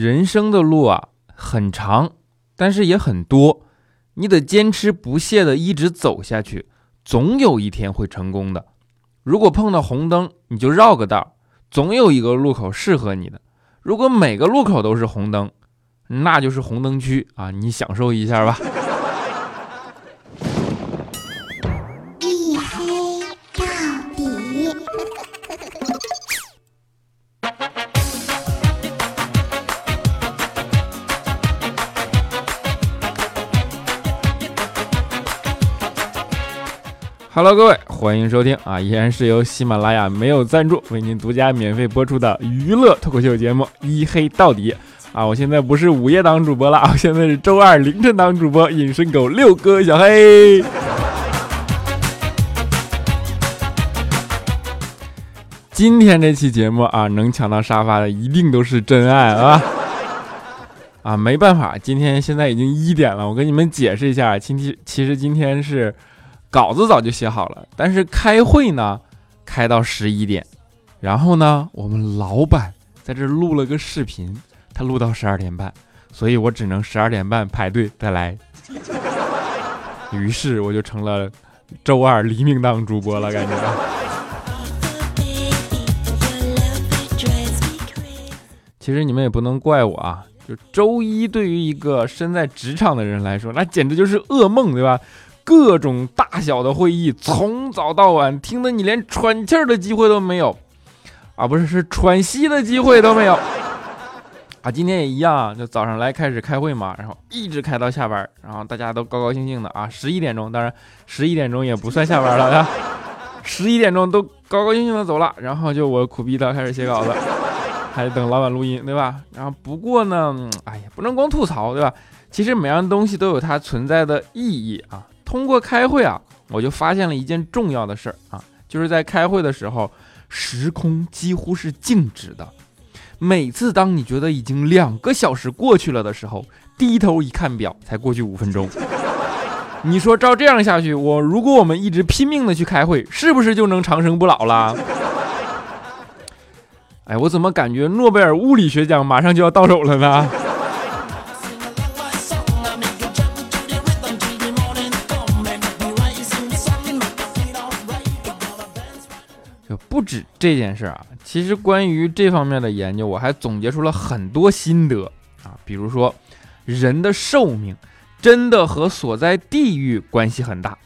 人生的路啊很长，但是也很多，你得坚持不懈的一直走下去，总有一天会成功的。如果碰到红灯，你就绕个道，总有一个路口适合你的。如果每个路口都是红灯，那就是红灯区啊，你享受一下吧。Hello，各位，欢迎收听啊！依然是由喜马拉雅没有赞助为您独家免费播出的娱乐脱口秀节目《一黑到底》啊！我现在不是午夜档主播了啊，现在是周二凌晨档主播，隐身狗六哥小黑。今天这期节目啊，能抢到沙发的一定都是真爱啊！啊，没办法，今天现在已经一点了，我跟你们解释一下，今天其实今天是。稿子早就写好了，但是开会呢，开到十一点，然后呢，我们老板在这录了个视频，他录到十二点半，所以我只能十二点半排队再来。于是我就成了周二黎明档主播了，感觉。其实你们也不能怪我啊，就周一对于一个身在职场的人来说，那简直就是噩梦，对吧？各种大小的会议，从早到晚，听得你连喘气儿的机会都没有，啊，不是，是喘息的机会都没有，啊，今天也一样，就早上来开始开会嘛，然后一直开到下班，然后大家都高高兴兴的啊，十一点钟，当然十一点钟也不算下班了啊，十一点钟都高高兴兴的走了，然后就我苦逼的开始写稿子，还得等老板录音，对吧？然后不过呢，哎呀，不能光吐槽，对吧？其实每样东西都有它存在的意义啊。通过开会啊，我就发现了一件重要的事儿啊，就是在开会的时候，时空几乎是静止的。每次当你觉得已经两个小时过去了的时候，低头一看表，才过去五分钟。你说照这样下去，我如果我们一直拼命的去开会，是不是就能长生不老了？哎，我怎么感觉诺贝尔物理学奖马上就要到手了呢？止这件事啊，其实关于这方面的研究，我还总结出了很多心得啊。比如说，人的寿命真的和所在地域关系很大。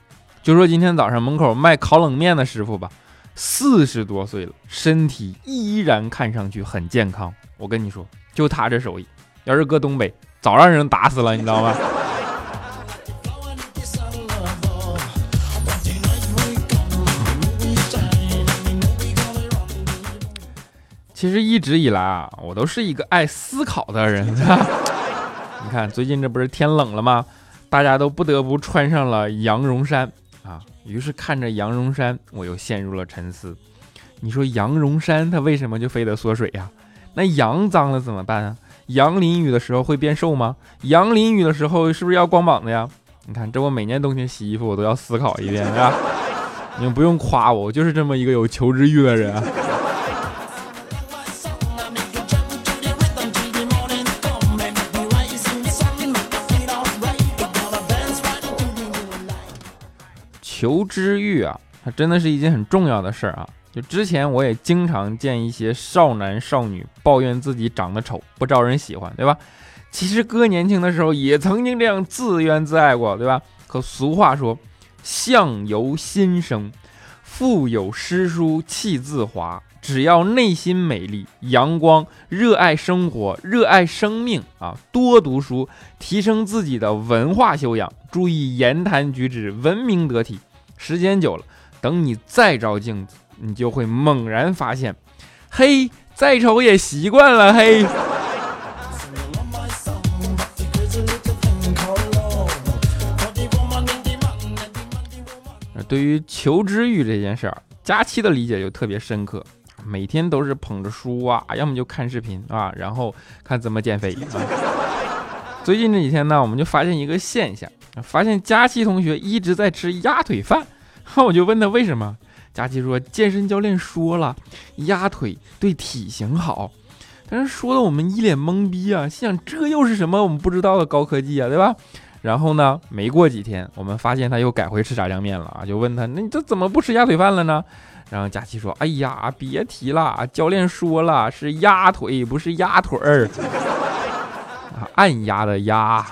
就说今天早上门口卖烤冷面的师傅吧，四十多岁了，身体依然看上去很健康。我跟你说，就他这手艺，要是搁东北，早让人打死了，你知道吗？其实一直以来啊，我都是一个爱思考的人。你看，最近这不是天冷了吗？大家都不得不穿上了羊绒衫啊。于是看着羊绒衫，我又陷入了沉思。你说羊绒衫它为什么就非得缩水呀？那羊脏了怎么办啊？羊淋雨的时候会变瘦吗？羊淋雨的时候是不是要光膀子呀？你看，这我每年冬天洗衣服，我都要思考一遍，是吧？你们不用夸我，我就是这么一个有求知欲的人。求知欲啊，它真的是一件很重要的事儿啊！就之前我也经常见一些少男少女抱怨自己长得丑，不招人喜欢，对吧？其实哥年轻的时候也曾经这样自怨自艾过，对吧？可俗话说，相由心生，腹有诗书气自华。只要内心美丽、阳光、热爱生活、热爱生命啊，多读书，提升自己的文化修养，注意言谈举止，文明得体。时间久了，等你再照镜子，你就会猛然发现，嘿，再丑也习惯了。嘿，对于求知欲这件事儿，佳期的理解就特别深刻。每天都是捧着书啊，要么就看视频啊，然后看怎么减肥啊。最近这几天呢，我们就发现一个现象。发现佳琪同学一直在吃鸭腿饭，我就问他为什么。佳琪说健身教练说了，鸭腿对体型好。但是说的我们一脸懵逼啊，心想这又是什么我们不知道的高科技啊，对吧？然后呢，没过几天，我们发现他又改回吃炸酱面了啊，就问他，那你这怎么不吃鸭腿饭了呢？然后佳琪说，哎呀，别提了，教练说了是鸭腿，不是鸭腿儿，啊，按压的压。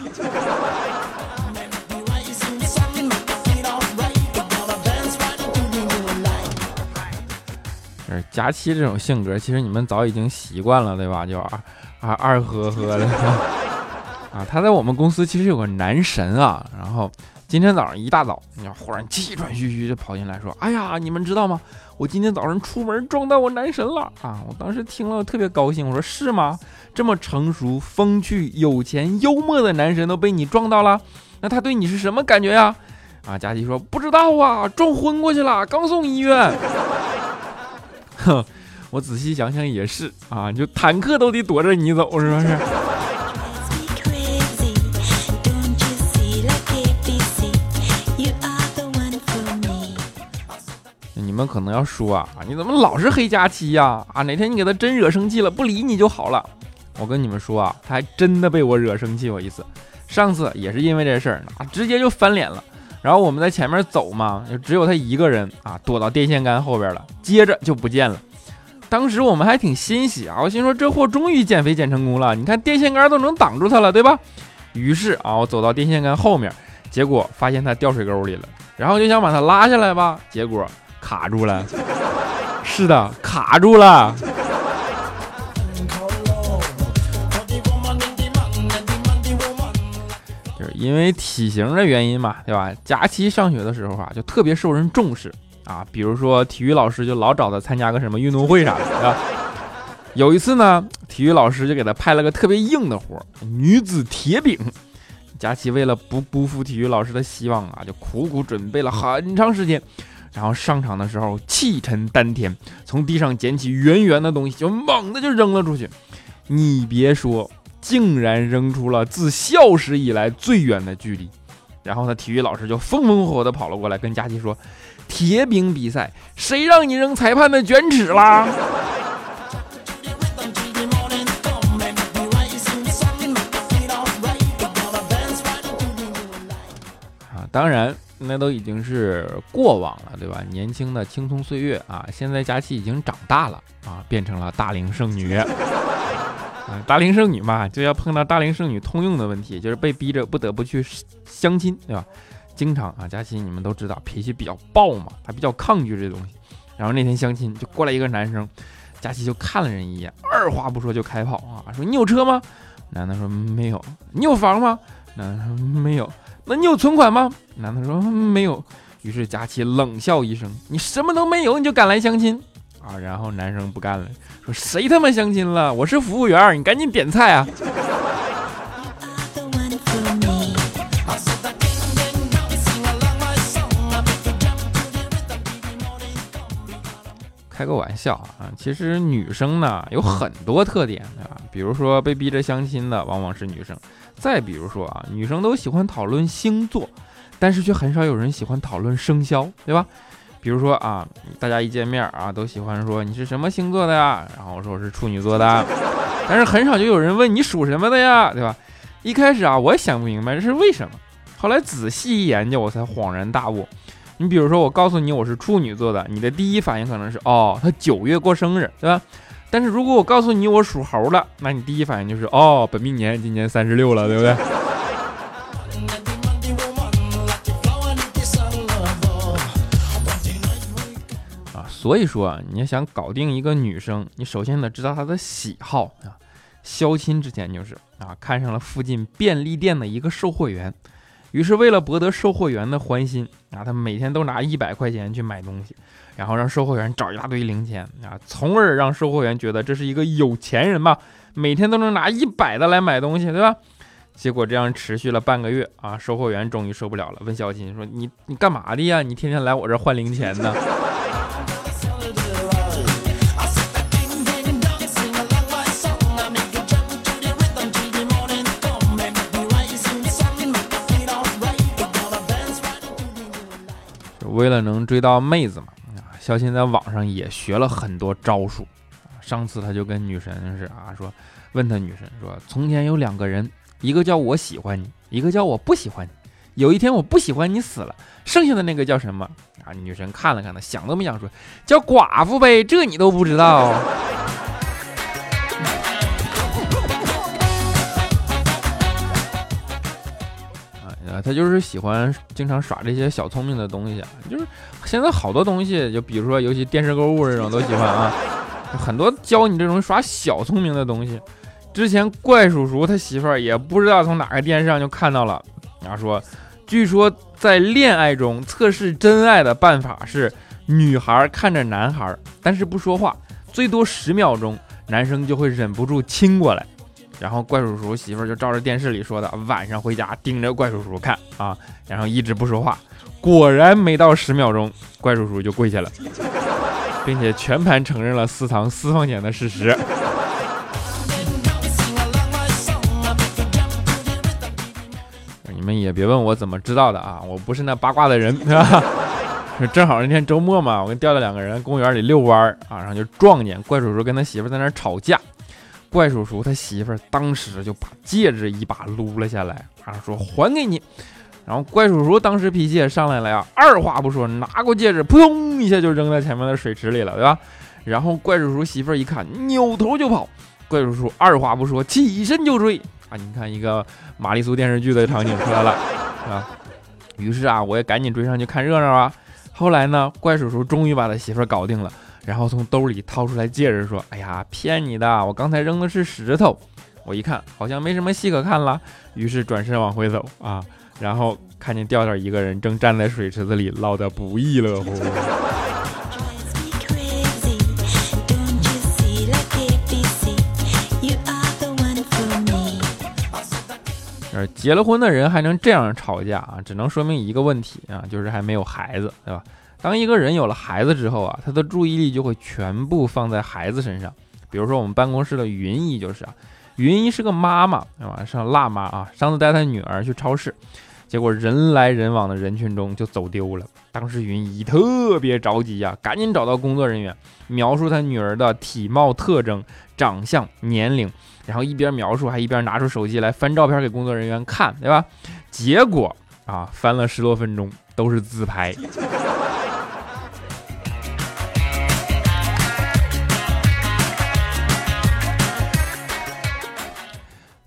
是佳期这种性格，其实你们早已经习惯了，对吧？就二二二呵呵的 啊。他在我们公司其实有个男神啊。然后今天早上一大早，你要忽然气喘吁吁就跑进来说：“哎呀，你们知道吗？我今天早上出门撞到我男神了啊！”我当时听了特别高兴，我说：“是吗？这么成熟、风趣、有钱、幽默的男神都被你撞到了，那他对你是什么感觉呀？”啊，佳琪说：“不知道啊，撞昏过去了，刚送医院。” 哼，我仔细想想也是啊，就坦克都得躲着你走，是不是？你们可能要说啊，你怎么老是黑佳期呀？啊，哪天你给他真惹生气了，不理你就好了。我跟你们说啊，他还真的被我惹生气过一次。上次也是因为这事儿啊，直接就翻脸了。然后我们在前面走嘛，就只有他一个人啊，躲到电线杆后边了，接着就不见了。当时我们还挺欣喜啊，我心说这货终于减肥减成功了，你看电线杆都能挡住他了，对吧？于是啊，我走到电线杆后面，结果发现他掉水沟里了，然后就想把他拉下来吧，结果卡住了。是的，卡住了。因为体型的原因嘛，对吧？假期上学的时候啊，就特别受人重视啊。比如说体育老师就老找他参加个什么运动会啥的，对吧？有一次呢，体育老师就给他派了个特别硬的活——女子铁饼。佳琪为了不辜负体育老师的希望啊，就苦苦准备了很长时间。然后上场的时候气沉丹田，从地上捡起圆圆的东西，就猛地就扔了出去。你别说。竟然扔出了自校史以来最远的距离，然后呢，体育老师就风风火火地跑了过来，跟佳琪说：“铁饼比赛，谁让你扔裁判的卷尺啦？”啊，当然，那都已经是过往了，对吧？年轻的青葱岁月啊，现在佳琪已经长大了啊，变成了大龄剩女。啊大龄剩女嘛，就要碰到大龄剩女通用的问题，就是被逼着不得不去相亲，对吧？经常啊，佳琪你们都知道，脾气比较暴嘛，他比较抗拒这东西。然后那天相亲就过来一个男生，佳琪就看了人一眼，二话不说就开跑啊，说你有车吗？男的说没有。你有房吗？男的说没有。那你有存款吗？男的说没有。于是佳琪冷笑一声，你什么都没有，你就敢来相亲？啊，然后男生不干了，说谁他妈相亲了？我是服务员，你赶紧点菜啊！开个玩笑啊，其实女生呢有很多特点，对吧？比如说被逼着相亲的往往是女生，再比如说啊，女生都喜欢讨论星座，但是却很少有人喜欢讨论生肖，对吧？比如说啊，大家一见面啊，都喜欢说你是什么星座的呀？然后我说我是处女座的，但是很少就有人问你属什么的呀，对吧？一开始啊，我也想不明白这是为什么，后来仔细一研究，我才恍然大悟。你比如说，我告诉你我是处女座的，你的第一反应可能是哦，他九月过生日，对吧？但是如果我告诉你我属猴的，那你第一反应就是哦，本命年今年三十六了，对不对？所以说啊，你要想搞定一个女生，你首先得知道她的喜好啊。相亲之前就是啊，看上了附近便利店的一个售货员，于是为了博得售货员的欢心啊，他每天都拿一百块钱去买东西，然后让售货员找一大堆零钱啊，从而让售货员觉得这是一个有钱人吧，每天都能拿一百的来买东西，对吧？结果这样持续了半个月啊，售货员终于受不了了，问小亲说：“你你干嘛的呀？你天天来我这换零钱呢？”为了能追到妹子嘛，啊，肖钦在网上也学了很多招数，上次他就跟女神是啊说，问他女神说，从前有两个人，一个叫我喜欢你，一个叫我不喜欢你。有一天我不喜欢你死了，剩下的那个叫什么啊？女神看了看他，想都没想说，叫寡妇呗，这你都不知道。他就是喜欢经常耍这些小聪明的东西，就是现在好多东西，就比如说，尤其电视购物这种都喜欢啊，很多教你这种耍小聪明的东西。之前怪叔叔他媳妇儿也不知道从哪个电视上就看到了，然后说，据说在恋爱中测试真爱的办法是，女孩看着男孩，但是不说话，最多十秒钟，男生就会忍不住亲过来。然后怪叔叔媳妇儿就照着电视里说的，晚上回家盯着怪叔叔看啊，然后一直不说话。果然没到十秒钟，怪叔叔就跪下了，并且全盘承认了私藏私房钱的事实。你们也别问我怎么知道的啊，我不是那八卦的人，是吧？正好那天周末嘛，我跟调调两个人公园里遛弯儿啊，然后就撞见怪叔叔跟他媳妇在那吵架。怪叔叔他媳妇儿当时就把戒指一把撸了下来，然后说还给你。然后怪叔叔当时脾气也上来了呀，二话不说拿过戒指，扑通一下就扔在前面的水池里了，对吧？然后怪叔叔媳妇儿一看，扭头就跑。怪叔叔二话不说，起身就追。啊，你看一个玛丽苏电视剧的场景出来了，啊。于是啊，我也赶紧追上去看热闹啊。后来呢，怪叔叔终于把他媳妇儿搞定了。然后从兜里掏出来戒指，说：“哎呀，骗你的！我刚才扔的是石头。我一看，好像没什么戏可看了，于是转身往回走啊。然后看见调调一个人正站在水池子里捞得不亦乐乎。呃，结了婚的人还能这样吵架啊，只能说明一个问题啊，就是还没有孩子，对吧？”当一个人有了孩子之后啊，他的注意力就会全部放在孩子身上。比如说我们办公室的云姨就是啊，云姨是个妈妈，对吧？是辣妈啊。上次带她女儿去超市，结果人来人往的人群中就走丢了。当时云姨特别着急呀，赶紧找到工作人员，描述她女儿的体貌特征、长相、年龄，然后一边描述还一边拿出手机来翻照片给工作人员看，对吧？结果啊，翻了十多分钟都是自拍。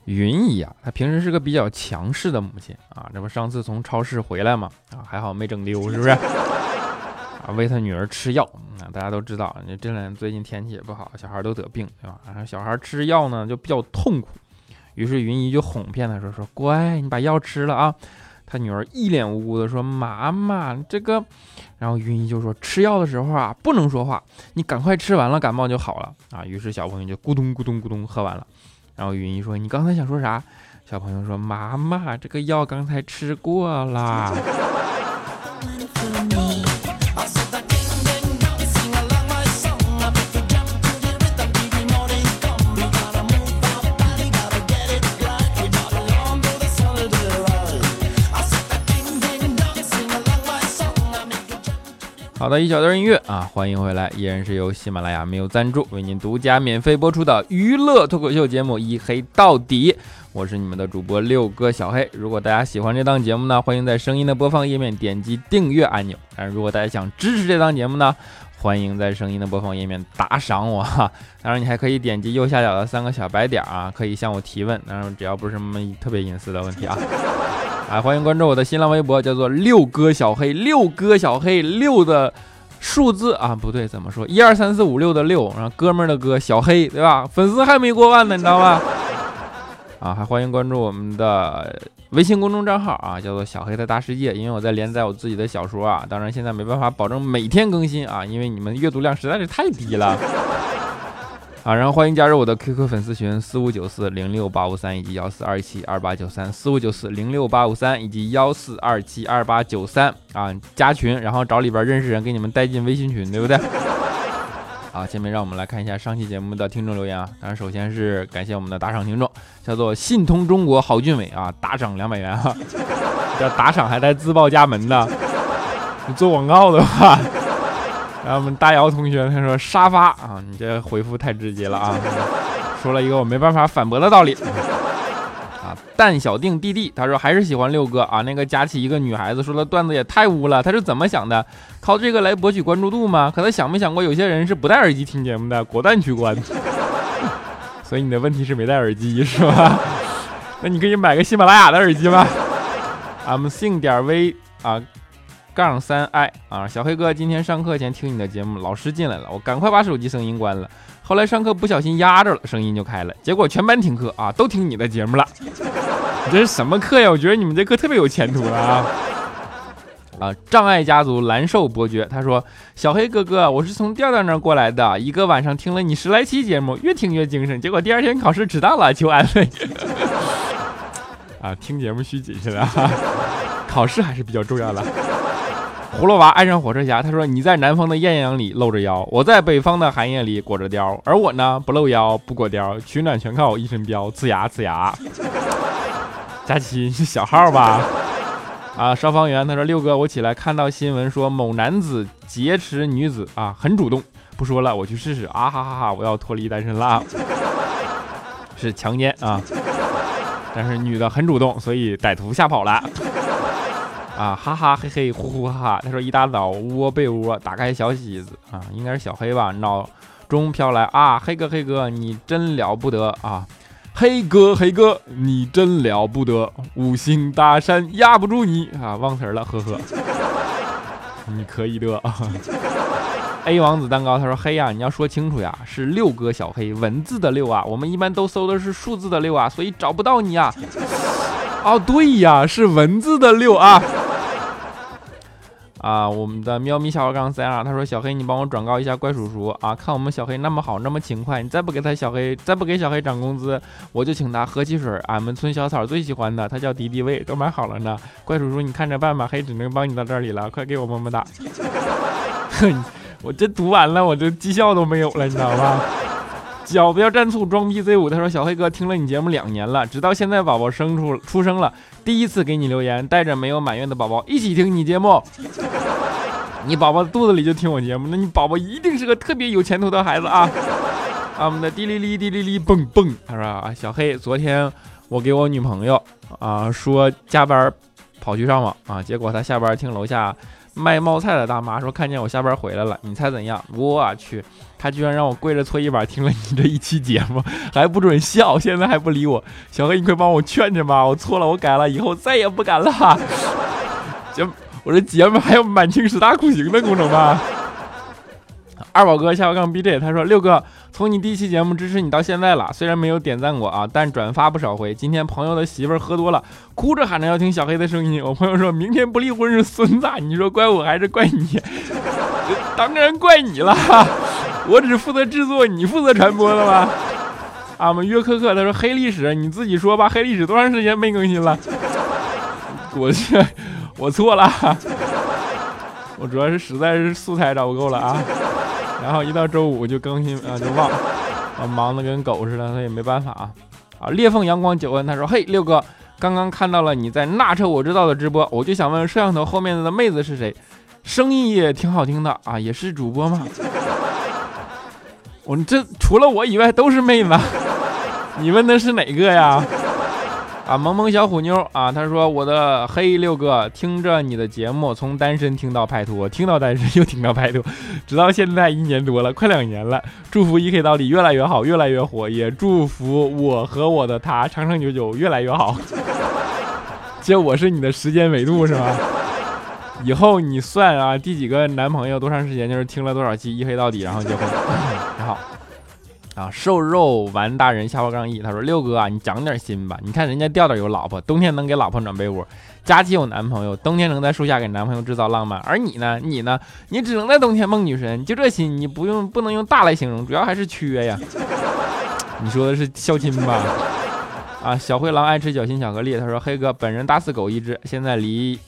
云姨啊，她平时是个比较强势的母亲啊，这不上次从超市回来嘛，啊还好没整丢，是不是？啊，喂她女儿吃药，啊大家都知道，你这两最近天气也不好，小孩都得病，对吧？然后小孩吃药呢就比较痛苦，于是云姨就哄骗她说说乖，你把药吃了啊。她女儿一脸无辜的说妈妈这个，然后云姨就说吃药的时候啊不能说话，你赶快吃完了感冒就好了啊。于是小朋友就咕咚咕咚咕咚喝完了。然后语音说：“你刚才想说啥？”小朋友说：“妈妈，这个药刚才吃过了。”好的，一小段音乐啊，欢迎回来，依然是由喜马拉雅没有赞助为您独家免费播出的娱乐脱口秀节目《一黑到底》，我是你们的主播六哥小黑。如果大家喜欢这档节目呢，欢迎在声音的播放页面点击订阅按钮。但是如果大家想支持这档节目呢，欢迎在声音的播放页面打赏我哈。当然你还可以点击右下角的三个小白点啊，可以向我提问，当然只要不是什么特别隐私的问题啊。啊，欢迎关注我的新浪微博，叫做六哥小黑，六哥小黑六的数字啊，不对，怎么说？一二三四五六的六，然后哥们儿的哥小黑，对吧？粉丝还没过万呢，你知道吗？啊，还欢迎关注我们的微信公众账号啊，叫做小黑的大世界，因为我在连载我自己的小说啊，当然现在没办法保证每天更新啊，因为你们阅读量实在是太低了。啊，然后欢迎加入我的 QQ 粉丝群四五九四零六八五三以及幺四二七二八九三四五九四零六八五三以及幺四二七二八九三啊，加群，然后找里边认识人给你们带进微信群，对不对？好，下面让我们来看一下上期节目的听众留言啊。当然，首先是感谢我们的打赏听众，叫做信通中国郝俊伟啊，打赏两百元啊，这打赏还带自报家门的，你做广告的话。然后我们大姚同学他说沙发啊，你这回复太直接了啊，说了一个我没办法反驳的道理。蛋小定弟弟他说还是喜欢六哥啊，那个佳琪一个女孩子说的段子也太污了，他是怎么想的？靠这个来博取关注度吗？可他想没想过有些人是不戴耳机听节目的？果断取关。所以你的问题是没戴耳机是吧？那你可以买个喜马拉雅的耳机吗？I'm 姓点 V 啊。杠三 i 啊，小黑哥，今天上课前听你的节目，老师进来了，我赶快把手机声音关了。后来上课不小心压着了，声音就开了，结果全班听课啊，都听你的节目了。你这是什么课呀？我觉得你们这课特别有前途啊！啊，障碍家族蓝瘦伯爵他说：“小黑哥哥，我是从调调那儿过来的，一个晚上听了你十来期节目，越听越精神，结果第二天考试迟到了，求安慰。”啊，听节目需谨慎啊，考试还是比较重要的。葫芦娃爱上火车侠，他说：“你在南方的艳阳里露着腰，我在北方的寒夜里裹着貂，而我呢，不露腰，不裹貂，取暖全靠我一身膘，呲牙呲牙。”佳琪是小号吧？啊，消防员他说：“六哥，我起来看到新闻说某男子劫持女子啊，很主动，不说了，我去试试啊！哈哈哈，我要脱离单身啦！是强奸啊，但是女的很主动，所以歹徒吓跑了。”啊哈哈嘿嘿呼呼哈哈，他说一大早窝被窝，打开小喜子啊，应该是小黑吧，脑中飘来啊，黑哥黑哥你真了不得啊，黑哥黑哥你真了不得，五行大山压不住你啊，忘词了，呵呵，你可以的啊。A 王子蛋糕他说黑呀，你要说清楚呀，是六哥小黑，文字的六啊，我们一般都搜的是数字的六啊，所以找不到你啊。哦对呀，是文字的六啊。啊，我们的喵咪小二杠三啊，他说小黑，你帮我转告一下怪叔叔啊，看我们小黑那么好，那么勤快，你再不给他小黑，再不给小黑涨工资，我就请他喝汽水，俺们村小草最喜欢的，他叫敌敌畏，都买好了呢。怪叔叔，你看着办吧，黑只能帮你到这里了，快给我么么哒。哼，我这读完了，我这绩效都没有了，你知道吧？脚不要蘸醋，装逼 Z 五。他说：“小黑哥听了你节目两年了，直到现在宝宝生出出生了，第一次给你留言，带着没有满月的宝宝一起听你节目。你宝宝肚子里就听我节目，那你宝宝一定是个特别有前途的孩子啊！啊，我们的滴哩哩滴哩哩蹦蹦。他说啊，小黑，昨天我给我女朋友啊说加班跑去上网啊，结果他下班听楼下。”卖冒菜的大妈说：“看见我下班回来了，你猜怎样？我去，他居然让我跪着搓衣板听了你这一期节目，还不准笑，现在还不理我。小黑，你快帮我劝劝吧，我错了，我改了，以后再也不敢了。节，我这节目还有满清十大酷刑的功能吗？”二宝哥下划杠 BJ，他说：“六哥，从你第一期节目支持你到现在了，虽然没有点赞过啊，但转发不少回。今天朋友的媳妇儿喝多了，哭着喊着要听小黑的声音。我朋友说明天不离婚是孙子，你说怪我还是怪你？当然怪你了，我只负责制作，你负责传播了吧？啊，我们约克克他说黑历史，你自己说吧，黑历史多长时间没更新了？我去，我错了，我主要是实在是素材找不够了啊。”然后一到周五就更新啊，就忘了，啊，忙得跟狗似的，所以没办法啊。啊，裂缝阳光九问他说：“嘿，六哥，刚刚看到了你在那车我知道的直播，我就想问摄像头后面的妹子是谁？声音也挺好听的啊，也是主播吗？我这除了我以外都是妹子，你问的是哪个呀？”啊，萌萌小虎妞啊，他说我的黑六哥听着你的节目，从单身听到拍拖，听到单身又听到拍拖，直到现在一年多了，快两年了。祝福 E.K 到底越来越好，越来越火，也祝福我和我的他长长久久，越来越好。这我是你的时间维度是吗？以后你算啊，第几个男朋友多长时间就是听了多少期 E.K 到底，然后结婚。啊，瘦肉丸大人下划杠一，他说六哥啊，你长点心吧。你看人家调调有老婆，冬天能给老婆暖被窝；佳琪有男朋友，冬天能在树下给男朋友制造浪漫。而你呢，你呢，你只能在冬天梦女神。就这心，你不用不能用大来形容，主要还是缺呀。你说的是孝亲吧？啊，小灰狼爱吃小心巧克力，他说黑哥本人大死狗一只，现在离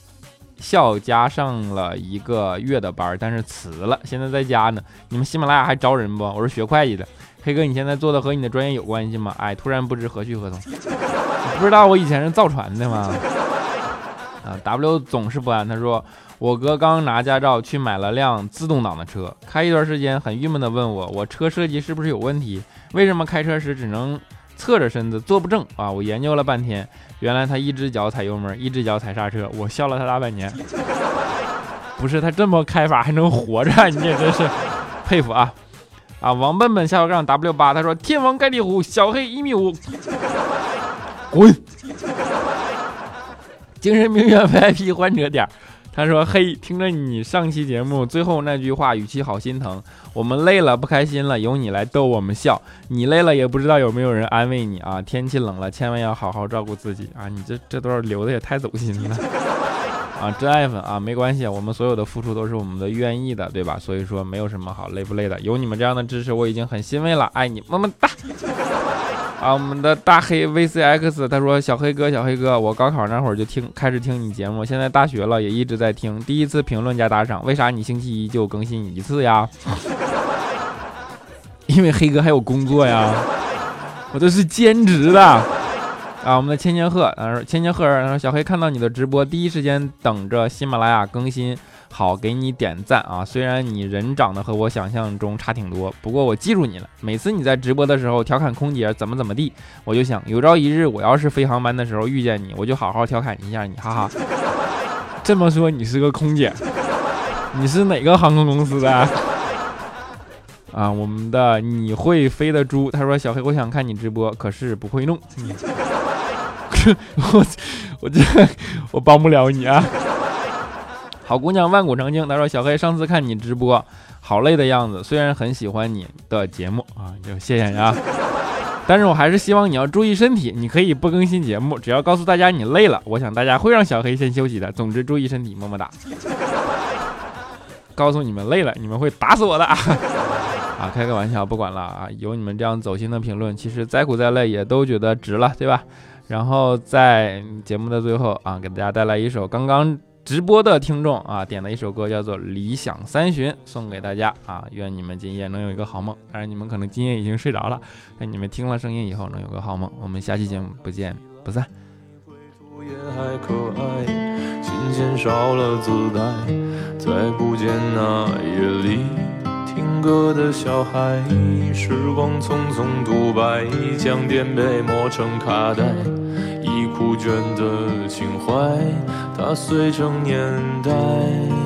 校家上了一个月的班，但是辞了，现在在家呢。你们喜马拉雅还招人不？我是学会计的。黑哥，你现在做的和你的专业有关系吗？哎，突然不知何去何从。不知道我以前是造船的吗？啊，W 总是不安。他说我哥刚拿驾照去买了辆自动挡的车，开一段时间很郁闷的问我，我车设计是不是有问题？为什么开车时只能侧着身子坐不正啊？我研究了半天，原来他一只脚踩油门，一只脚踩刹车，我笑了他大半年。不是他这么开法还能活着，你这真是佩服啊！啊，王笨笨下巴杠 W 八，他说天王盖地虎，小黑一米五，滚！精神病院 VIP 患者点，他说嘿，听着你上期节目最后那句话，语气好心疼。我们累了不开心了，由你来逗我们笑。你累了也不知道有没有人安慰你啊！天气冷了，千万要好好照顾自己啊！你这这段留的也太走心了。啊，真爱粉啊，没关系，我们所有的付出都是我们的愿意的，对吧？所以说没有什么好累不累的，有你们这样的支持，我已经很欣慰了，爱你，么么哒！啊，我们的大黑 VCX 他说，小黑哥，小黑哥，我高考那会儿就听开始听你节目，现在大学了也一直在听，第一次评论加打赏，为啥你星期一就更新一次呀？因为黑哥还有工作呀，我这是兼职的。啊，我们的千千鹤，他说千千鹤儿，说小黑看到你的直播，第一时间等着喜马拉雅更新，好给你点赞啊！虽然你人长得和我想象中差挺多，不过我记住你了。每次你在直播的时候调侃空姐怎么怎么地，我就想有朝一日我要是飞航班的时候遇见你，我就好好调侃一下你，哈哈。这么说你是个空姐？你是哪个航空公司的？啊，我们的你会飞的猪，他说小黑，我想看你直播，可是不会弄。我 我这我帮不了你啊！好姑娘万古长青，她说小黑上次看你直播，好累的样子。虽然很喜欢你的节目啊，就谢谢你啊，但是我还是希望你要注意身体。你可以不更新节目，只要告诉大家你累了，我想大家会让小黑先休息的。总之注意身体，么么哒。告诉你们累了，你们会打死我的！啊，开个玩笑，不管了啊。有你们这样走心的评论，其实再苦再累也都觉得值了，对吧？然后在节目的最后啊，给大家带来一首刚刚直播的听众啊点的一首歌，叫做《理想三旬》，送给大家啊。愿你们今夜能有一个好梦。当然，你们可能今夜已经睡着了，但你们听了声音以后能有个好梦。我们下期节目不见不散。听歌的小孩，时光匆匆独白，将颠沛磨成卡带，已枯卷的情怀，它碎成年代。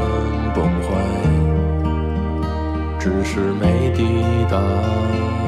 只是没抵达